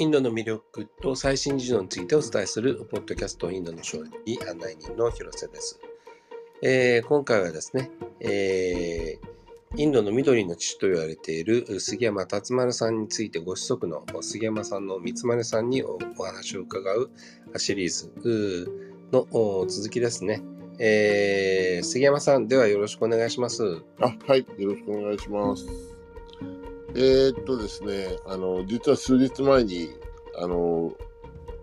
インドの魅力と最新事情についてお伝えするポッドキャストインドの勝利案内人の広瀬です。えー、今回はですね、えー、インドの緑の父と言われている杉山達丸さんについてご子息の杉山さんの三丸さんにお話を伺うシリーズの続きですね。えー、杉山さん、ではよろしくお願いします。あはい、よろしくお願いします。えー、っとですね、あの、実は数日前に、あの、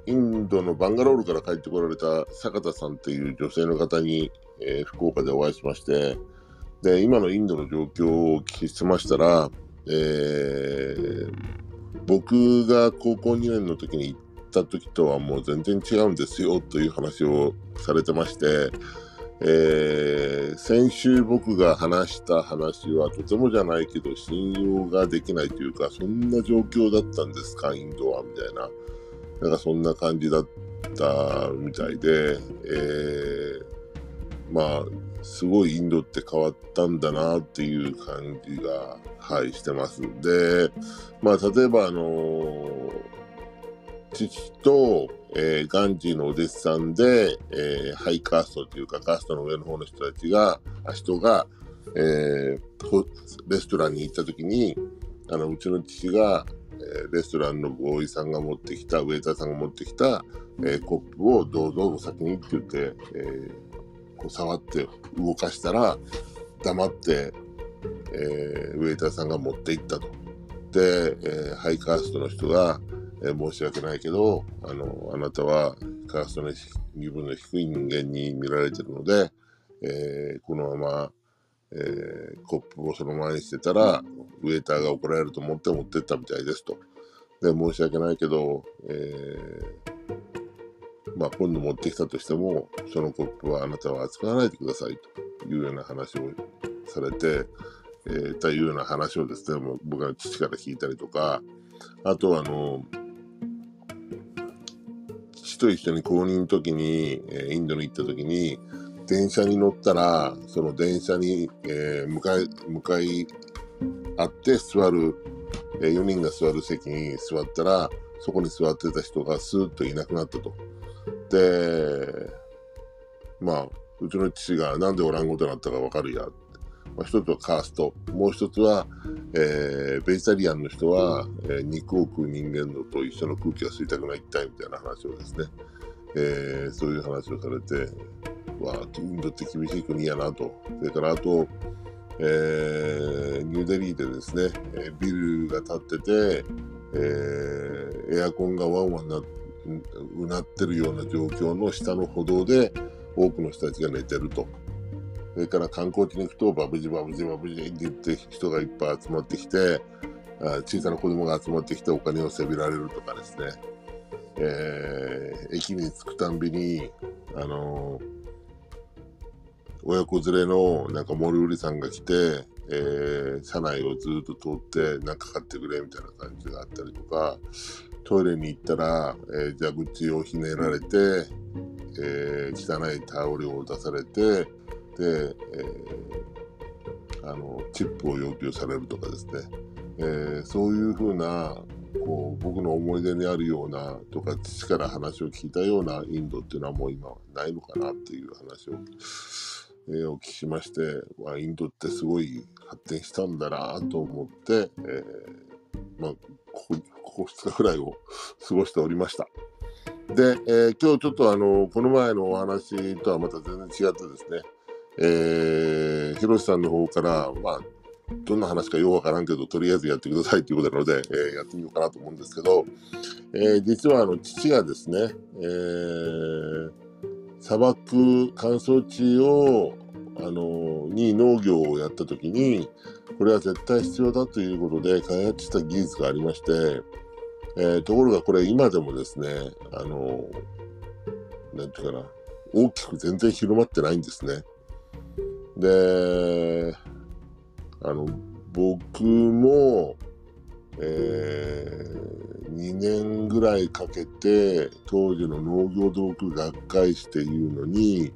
インドのバンガロールから帰ってこられた坂田さんという女性の方に、えー、福岡でお会いしまして、で、今のインドの状況をお聞きしましたら、えー、僕が高校2年の時に行った時とはもう全然違うんですよという話をされてまして、えー、先週僕が話した話はとてもじゃないけど信用ができないというか、そんな状況だったんですか、インドは、みたいな。なんかそんな感じだったみたいで、えー、まあ、すごいインドって変わったんだなっていう感じが、はい、してます。で、まあ、例えば、あのー、父と、えー、ガンジーのお弟子さんで、えー、ハイカーストというか、カーストの上の方の人たちが、人が、えー、レストランに行った時に、あの、うちの父が、え、レストランのボーイさんが持ってきた、ウェイターさんが持ってきた、え、コップをどうぞお先にって言って、え、こう触って動かしたら、黙って、え、ウェイターさんが持っていったと。で、え、ハイカーストの人が、えー、申し訳ないけど、あの、あなたはカーストの身分の低い人間に見られてるので、えー、このまま、えー、コップをそのままにしてたら、ウェイターが怒られると思って持ってったみたいですと。で、申し訳ないけど、えー、まあ、今度持ってきたとしても、そのコップはあなたは扱わないでくださいというような話をされて、えー、というような話をですね、もう僕は父から聞いたりとか、あとはあの、と一緒に公認の時に、えー、インドに行った時に、電車に乗ったら、その電車に、えー、向かい、向かい合って座る、えー、4人が座る席に座ったら、そこに座ってた人がスーッといなくなったと。で、まあ、うちの父がなんでおらんことになったかわかるや。まあ、一つはカースト。もう一つは、えー、ベジタリアンの人は、えー、肉を食う人間のと一緒の空気が吸いたくないったいみたいな話をですね、えー、そういう話をされて、わあ、インドって厳しい国やなと。それからあと、えー、ニューデリーでですね、ビルが建ってて、えー、エアコンがワンワンな、うなってるような状況の下の歩道で多くの人たちが寝てると。それから観光地に行くとバブジバブジバブジって言って人がいっぱい集まってきて、小さな子供が集まってきてお金をせびられるとかですね。えー、駅に着くたんびに、あの、親子連れのなんか森売りさんが来て、えー、車内をずっと通って何か買ってくれみたいな感じがあったりとか、トイレに行ったら、えー、蛇口をひねられて、えー、汚いタオルを出されて、えー、あの、チップを要求されるとかですね、えー、そういうふうな、こう、僕の思い出にあるような、とか、父から話を聞いたようなインドっていうのはもう今ないのかなっていう話を、えー、お聞きしまして、まあ、インドってすごい発展したんだなと思って、えー、まあ、ここ2日くらいを過ごしておりました。で、えー、今日ちょっとあの、この前のお話とはまた全然違ってですね、えー、ひろしさんの方から、まあ、どんな話かようわからんけど、とりあえずやってくださいということなので、えー、やってみようかなと思うんですけど、えー、実はあの、父がですね、えー、砂漠乾燥地を、あの、に農業をやったときに、これは絶対必要だということで開発した技術がありまして、えー、ところがこれ今でもですね、あの、なんていうかな、大きく全然広まってないんですね。で、あの、僕も、えー、2年ぐらいかけて当時の農業道具学会誌っていうのに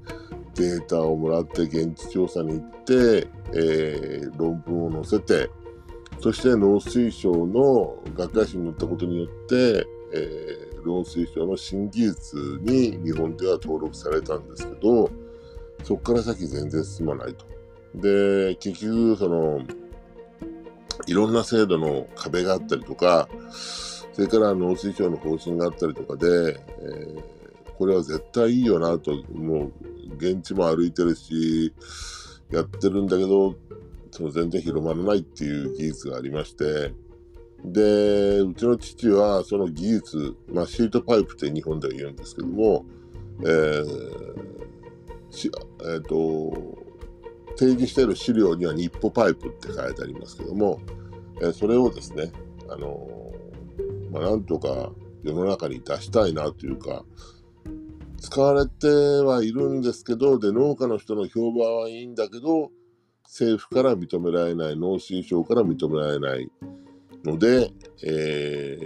データをもらって現地調査に行って、えー、論文を載せてそして農水省の学会誌に載ったことによって、えー、農水省の新技術に日本では登録されたんですけど、そこから先全然進まないと。で、結局、その、いろんな制度の壁があったりとか、それから農水省の方針があったりとかで、えー、これは絶対いいよなと、もう現地も歩いてるし、やってるんだけど、その全然広まらないっていう技術がありまして、で、うちの父はその技術、まあ、シートパイプって日本では言うんですけども、えーえーと、提示している資料には日歩パイプって書いてありますけども、えー、それをですね、あのー、まあ、なんとか世の中に出したいなというか、使われてはいるんですけど、で、農家の人の評判はいいんだけど、政府から認められない、農水省から認められないので、え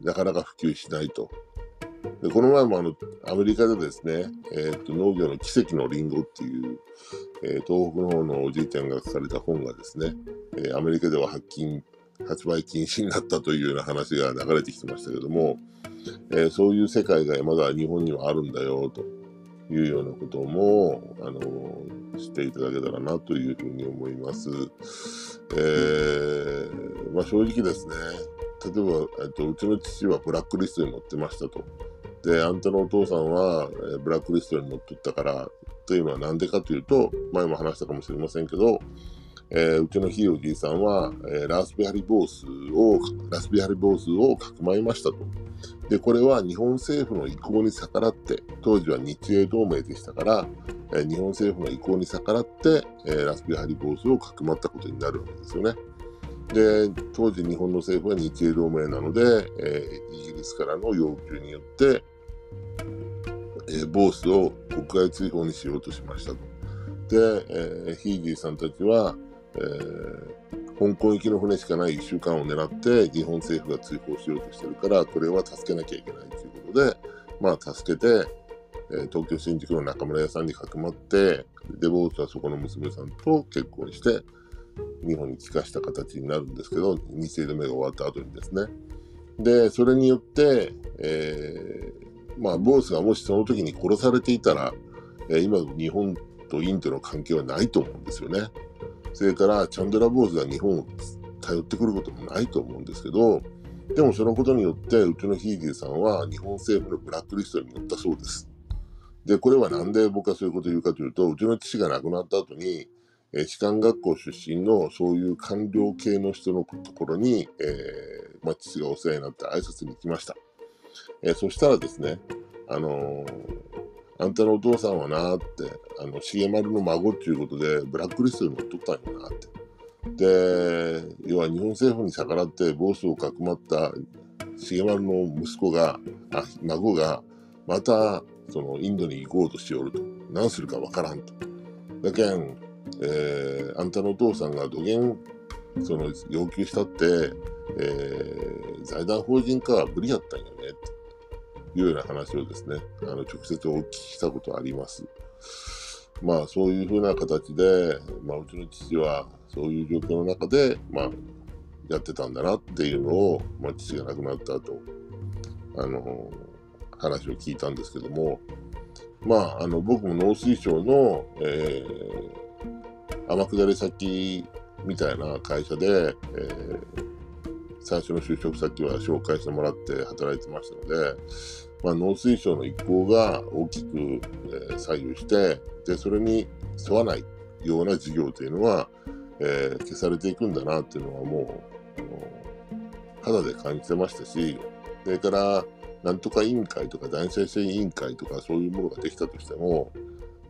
ー、なかなか普及しないと。でこの前もあのアメリカでですね、えーと、農業の奇跡のリンゴっていう、えー、東北の方のおじいちゃんが書かれた本がですね、えー、アメリカでは発禁発売禁止になったというような話が流れてきてましたけども、えー、そういう世界がまだ日本にはあるんだよというようなことも、あの知っていただけたらなというふうに思います。えー、まあ、正直ですね、例えば、えっと、うちの父はブラックリストに載ってましたと。で、あんたのお父さんは、え、ブラックリストに載っとったから、というのは何でかというと、前も話したかもしれませんけど、えー、うちのひいおじいさんは、えー、ラスベハリボースを、ラスベハリボースをかくまいましたと。で、これは日本政府の意向に逆らって、当時は日英同盟でしたから、えー、日本政府の意向に逆らって、えー、ラスベハリボースをかくまったことになるわけですよね。で、当時日本の政府は日英同盟なので、え、イギリスからの要求によって、えー、ボースを国外追放にしようとしましたと。で、えー、ヒーギーさんたちは、えー、香港行きの船しかない1週間を狙って日本政府が追放しようとしてるからこれは助けなきゃいけないということでまあ助けて、えー、東京新宿の中村屋さんにかくまってでボースはそこの娘さんと結婚して日本に帰化した形になるんですけど日清同盟が終わった後にですねでそれによって、えー、まあボースがもしその時に殺されていたら、えー、今の日本とインドの関係はないと思うんですよね。それからチャンドラ・ボーズが日本を頼ってくることもないと思うんですけど、でもそのことによって、うちのヒーギーさんは日本政府のブラックリストに載ったそうです。で、これはなんで僕はそういうことを言うかというと、うちの父が亡くなった後に、え士官学校出身のそういう官僚系の人のところに、えー、まあ、父がお世話になって挨拶に行きました。え、そしたらですね、あのあんたのお父さんはなって、あの、重丸の孫っていうことで、ブラックリストに乗っとったんよなって。で、要は日本政府に逆らってボスをかくまった重丸の息子が、あ、孫が、また、その、インドに行こうとしておると。何するかわからんと。だけん、えー、あんたのお父さんが土源、その、要求したって、えー、財団法人化は無理やったんよねって。いうような話をですね、あの直接お聞きしたことあります。まあそういうふうな形で、まあ、うちの父はそういう状況の中で、まあ、やってたんだなっていうのを、まあ、父が亡くなった後、あの、話を聞いたんですけども、まあ、あの、僕も農水省の、えー、天下り先みたいな会社で、えー、最初の就職先は紹介してもらって働いてましたので、まあ、農水省の意向が大きく、えー、左右して、で、それに沿わないような事業というのは、えー、消されていくんだなっていうのはもう、肌で感じてましたし、それから、なんとか委員会とか男性性委員会とかそういうものができたとしても、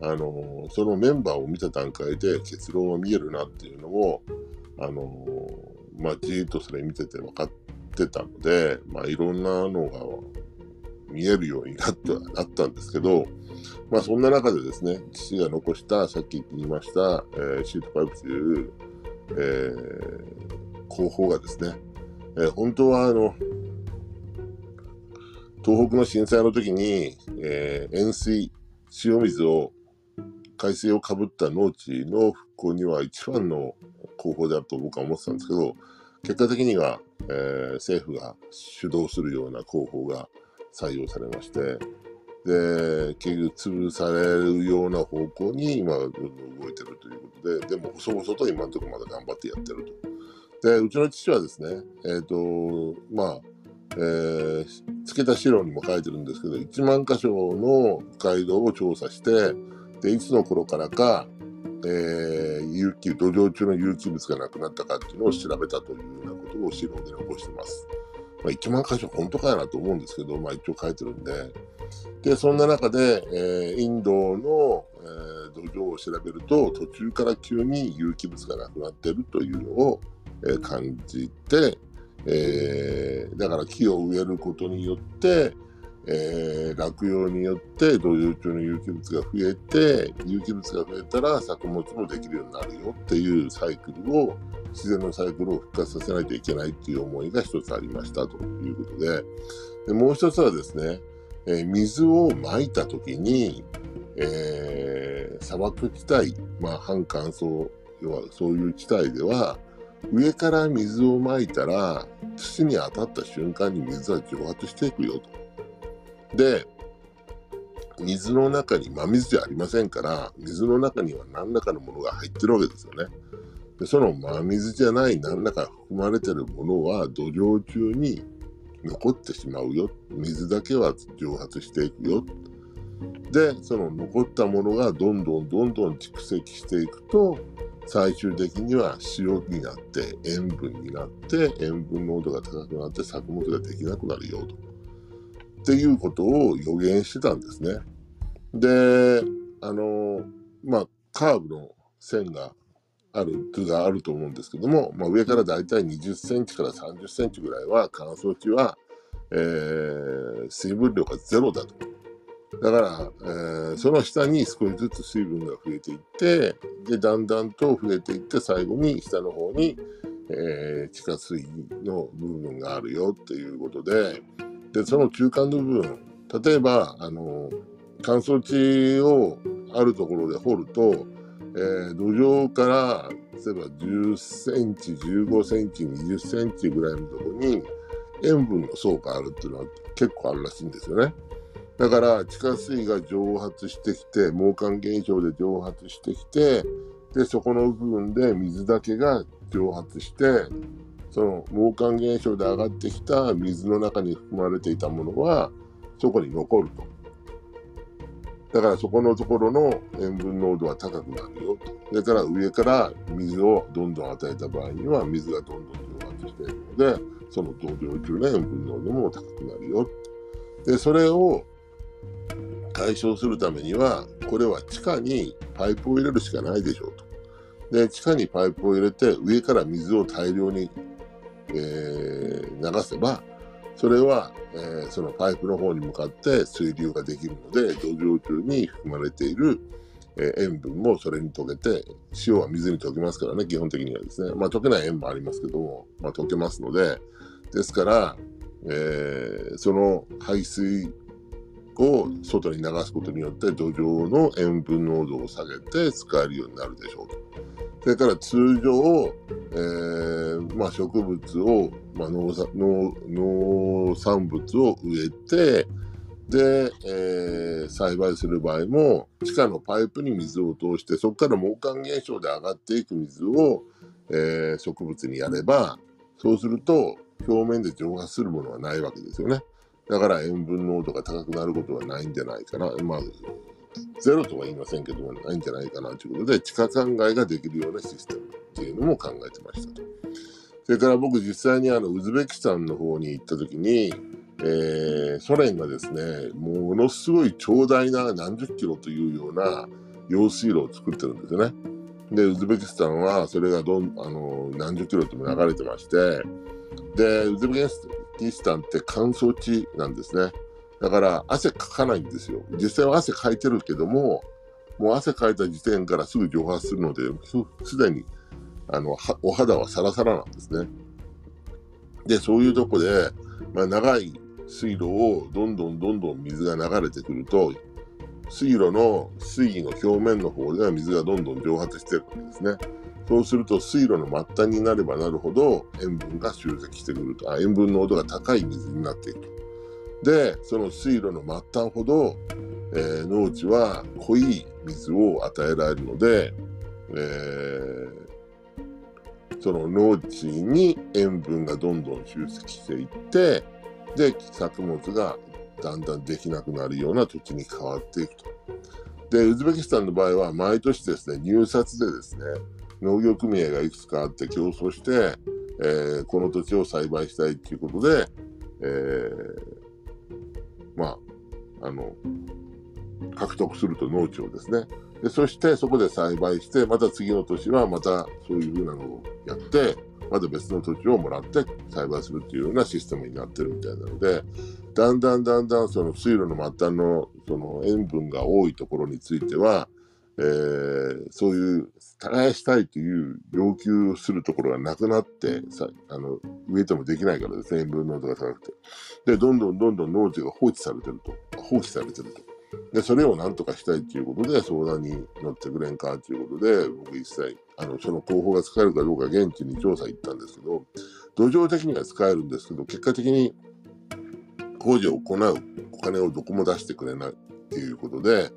あのそのメンバーを見た段階で結論は見えるなっていうのを、あのまあ、じーっとそれ見てて分かってたので、まあ、いろんなのが見えるようになってはなったんですけど、まあ、そんな中でですね、父が残した、さっき言いました、えー、シートパイプという、えー、工法がですね、えー、本当はあの、東北の震災の時に、えー、塩水、塩水を、海水をかぶった農地の復興には一番の工法であると僕は思ってたんですけど、結果的には、えー、政府が主導するような広報が採用されまして、で、結局潰されるような方向に今どんどん動いてるということで、でも細々と今のところまだ頑張ってやってると。で、うちの父はですね、えっ、ー、と、まあ、えー、つけた資料にも書いてるんですけど、1万箇所の街道を調査して、で、いつの頃からか、えー、有機、土壌中の有機物がなくなったかっていうのを調べたというようなことを資料で残してます。まあ、1万箇所本当かやなと思うんですけど、まあ一応書いてるんで。で、そんな中で、えー、インドの、えー、土壌を調べると、途中から急に有機物がなくなってるというのを、えー、感じて、えー、だから木を植えることによって、えー、落葉によって土壌中の有機物が増えて有機物が増えたら作物もできるようになるよっていうサイクルを自然のサイクルを復活させないといけないっていう思いが一つありましたということででもう一つはですね、えー、水をまいた時に、えー、砂漠地帯、まあ、半乾燥要はそういう地帯では上から水をまいたら土に当たった瞬間に水は蒸発していくよと。で、水の中に真水じゃありませんから、水の中には何らかのものが入ってるわけですよね。でその真水じゃない何らか含まれてるものは土壌中に残ってしまうよ。水だけは蒸発していくよ。で、その残ったものがどんどんどんどん蓄積していくと、最終的には塩になって塩分になって塩分濃度が高くなって作物ができなくなるよと。っていうことを予言してたんですね。で、あの、まあ、カーブの線がある、図があると思うんですけども、まあ、上からだいたい20センチから30センチぐらいは乾燥地は、えー、水分量がゼロだと。だから、えー、その下に少しずつ水分が増えていって、で、だんだんと増えていって、最後に下の方に、えー、地下水の部分があるよっていうことで、で、その中間の部分、例えば、あの、乾燥地をあるところで掘ると、えー、土壌から、例えば10センチ、15センチ、20センチぐらいのところに塩分の層があるっていうのは結構あるらしいんですよね。だから地下水が蒸発してきて、毛管現象で蒸発してきて、で、そこの部分で水だけが蒸発して、その毛管現象で上がってきた水の中に含まれていたものはそこに残ると。だからそこのところの塩分濃度は高くなるよと。それから上から水をどんどん与えた場合には水がどんどん蒸発しているので、その同量中の塩分濃度も高くなるよ。で、それを解消するためには、これは地下にパイプを入れるしかないでしょうと。で、地下にパイプを入れて上から水を大量にえー、流せば、それは、えー、そのパイプの方に向かって水流ができるので、土壌中に含まれている、えー、塩分もそれに溶けて、塩は水に溶けますからね、基本的にはですね。まあ溶けない塩もありますけども、まあ溶けますので、ですから、えー、その排水を外に流すことによって土壌の塩分濃度を下げて使えるようになるでしょうと。それから通常、えーまあ、植物を、まあ農農、農産物を植えて、で、えー、栽培する場合も、地下のパイプに水を通して、そこから毛管現象で上がっていく水を、えー、植物にやれば、そうすると、表面で蒸発するものはないわけですよね。だから塩分濃度が高くなることはないんじゃないかな。まあ、ゼロとは言いませんけども、ないんじゃないかなということで、地下灌漑ができるようなシステムっていうのも考えてましたと。それから僕実際にあのウズベキスタンの方に行った時に、えー、ソ連がですね、ものすごい長大な何十キロというような用水路を作ってるんですよね。で、ウズベキスタンはそれがどんあの何十キロとも流れてまして、で、ウズベキスタンって乾燥地なんですね。だから汗かかないんですよ。実際は汗かいてるけども、もう汗かいた時点からすぐ蒸発するので、すでにあのお肌はサラサラなんですね。で、そういうとこで、まあ、長い水路をどんどんどんどん水が流れてくると、水路の水位の表面の方では水がどんどん蒸発してるわけですね。そうすると水路の末端になればなるほど塩分が集積してくると、あ塩分濃度が高い水になっていく。で、その水路の末端ほど、えー、農地は濃い水を与えられるので、えー、その農地に塩分がどんどん集積していって、で、作物がだんだんできなくなるような土地に変わっていくと。で、ウズベキスタンの場合は毎年ですね、入札でですね、農業組合がいくつかあって競争して、えー、この土地を栽培したいということで、えー、の、獲得すると農地をですね。で、そしてそこで栽培して、また次の年はまたそういうふうなのをやって、また別の土地をもらって栽培するというようなシステムになってるみたいなので、だんだんだんだんその水路の末端のその塩分が多いところについては、えー、そういう耕したいという要求するところがなくなってさあの植えてもできないからですね。塩分濃度が高くて。でどんどんどんどん農地が放置されてると。放棄されてると。でそれを何とかしたいということで相談に乗ってくれんかということで僕一切あのその候補が使えるかどうか現地に調査行ったんですけど土壌的には使えるんですけど結果的に工事を行う。お金をどこも出してくれないっていうことで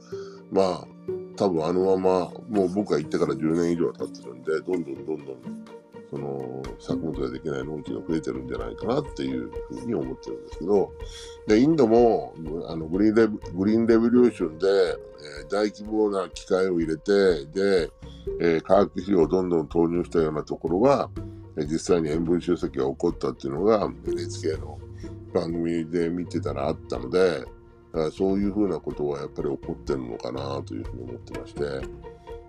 まあ多分あのまま、もう僕が行ってから10年以上経ってるんで、どんどんどんどん、その、作物ができない農地が増えてるんじゃないかなっていうふうに思ってるんですけど、で、インドも、あの、グリーンレグリーンレボリューションで、えー、大規模な機械を入れて、で、えー、化学肥料をどんどん投入したようなところは、実際に塩分集積が起こったっていうのが NHK の番組で見てたらあったので、そういうふうなことはやっぱり起こってるのかなというふうに思ってまして、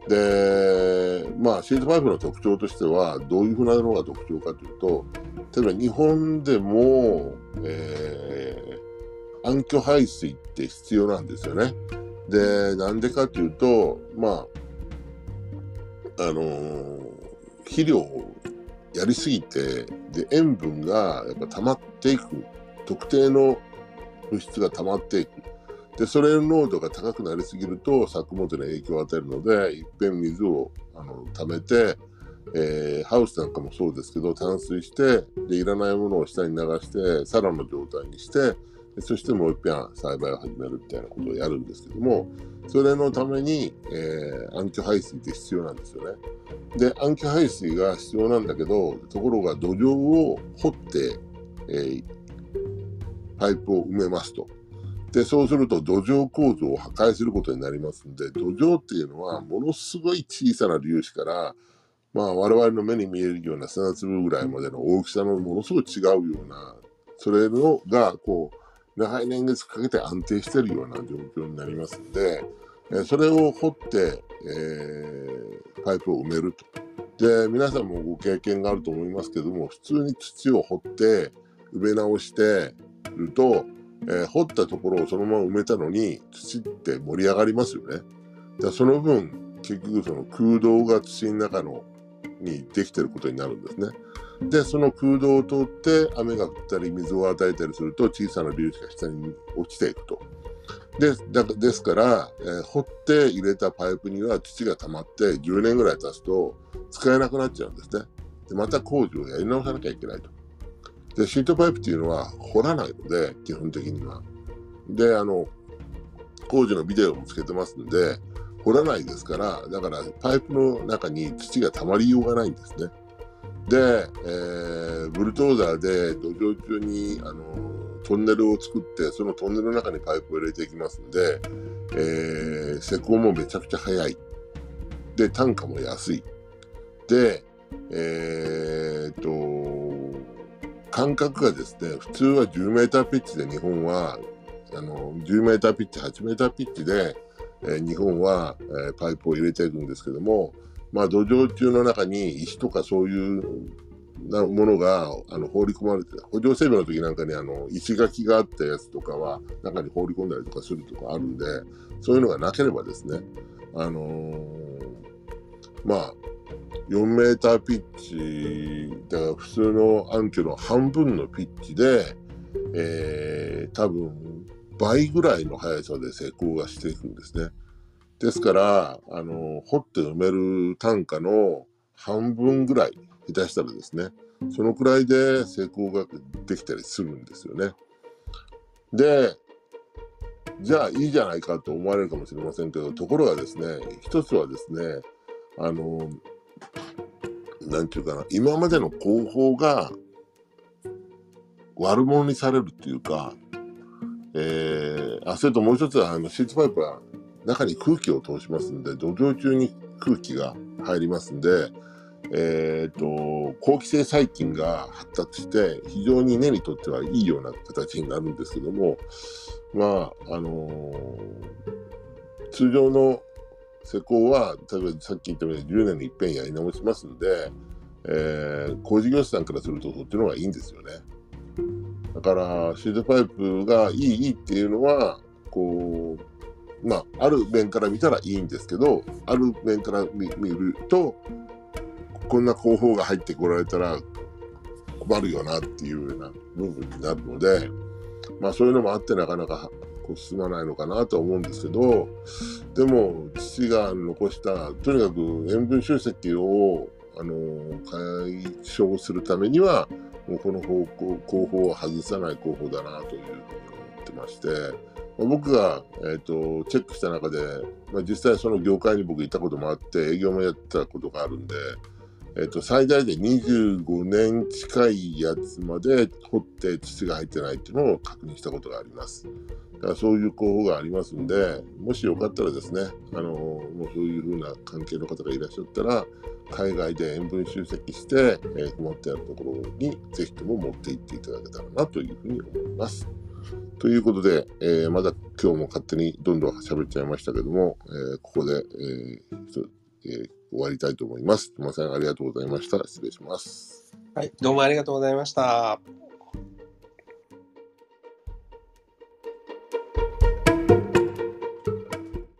で、まあ、シートパイプの特徴としては、どういうふうなのが特徴かというと、例えば日本でも、えー、暗渠排水って必要なんですよね。で、なんでかというと、まあ、あのー、肥料をやりすぎて、で、塩分がやっぱ溜まっていく。特定の物質が溜まっていく。で、それの濃度が高くなりすぎると作物に影響を与えるので、いっぺん水をあの溜めて、えー、ハウスなんかもそうですけど、淡水して、で、いらないものを下に流して、サラの状態にして、そしてもう一遍栽培を始めるみたいなことをやるんですけども、それのために、えー、暗渠排水って必要なんですよね。で、暗渠排水が必要なんだけど、ところが土壌を掘って、えー、パイプを埋めますと。で、そうすると土壌構造を破壊することになりますんで、土壌っていうのはものすごい小さな粒子から、まあ我々の目に見えるような砂粒ぐらいまでの大きさのものすごい違うような、それのが、こう、長い年月かけて安定してるような状況になりますんで、それを掘って、えー、パイプを埋めると。で、皆さんもご経験があると思いますけども、普通に土を掘って、埋め直して、ると、えー、掘ったところをそのまま埋めたのに土って盛り上がりますよね。だその分結局その空洞が土の中のにできてることになるんですね。で、その空洞を通って雨が降ったり水を与えたりすると小さな粒子が下に落ちていくと。で、だですから、えー、掘って入れたパイプには土が溜まって10年ぐらい経つと使えなくなっちゃうんですね。で、また工事をやり直さなきゃいけないと。で、シートパイプっていうのは掘らないので、基本的には。で、あの、工事のビデオもつけてますんで、掘らないですから、だからパイプの中に土が溜まりようがないんですね。で、えー、ブルトーザーで土壌中に、あの、トンネルを作って、そのトンネルの中にパイプを入れていきますんで、えー、施工もめちゃくちゃ早い。で、単価も安い。で、えー、っと、間隔がですね、普通は10メーターピッチで日本は、あの、10メーターピッチ、8メーターピッチで、え、日本は、え、パイプを入れていくんですけども、まあ土壌中の中に石とかそういうなものがあの放り込まれて、補助整備の時なんかにあの石垣があったやつとかは中に放り込んだりとかするとかあるんで、そういうのがなければですね、あのー、まあ、4メーターピッチ、だから普通の暗渠の半分のピッチで、えー、多分倍ぐらいの速さで施工がしていくんですね。ですから、あの、掘って埋める単価の半分ぐらい、下手したらですね、そのくらいで成功ができたりするんですよね。で、じゃあいいじゃないかと思われるかもしれませんけど、ところがですね、一つはですね、あの、なんていうかな、今までの広報が悪者にされるっていうか、えー、あ、それともう一つは、あの、シーツパイプは中に空気を通しますんで、土壌中に空気が入りますんで、えっ、ー、と、好気性細菌が発達して、非常に根にとってはいいような形になるんですけども、まあ、あのー、通常の施工は、例えばさっき言ったように10年に一遍やり直しますんで、えー、工事業者さんからするとそっちの方がいいんですよね。だから、シードパイプがいい、いいっていうのは、こう、まあ、ある面から見たらいいんですけど、ある面から見ると、こんな広報が入ってこられたら困るよなっていうような部分になるので、まあそういうのもあってなかなかこう進まないのかなと思うんですけど、でも父が残した、とにかく塩分集積を、あの、解消するためには、もうこの方向、広報を外さない広報だなというふうに思ってまして、ま、僕が、えーと、チェックした中で、まあ、実際その業界に僕行ったこともあって営業もやってたことがあるんで、えーと、最大で25年近いやつまで掘って土が入ってないっていうのを確認したことがあります。だからそういう候補がありますんで、もしよかったらですね、あのもうそういうふうな関係の方がいらっしゃったら、海外で塩分集積して、えー、困ってあるところにぜひとも持って行っていただけたらなというふうに思います。ということで、えー、まだ今日も勝手にどんどん喋っちゃいましたけども、えー、ここで、えーえー、終わりたいと思います。すみません、ありがとうございました。失礼します。はい、どうもありがとうございました。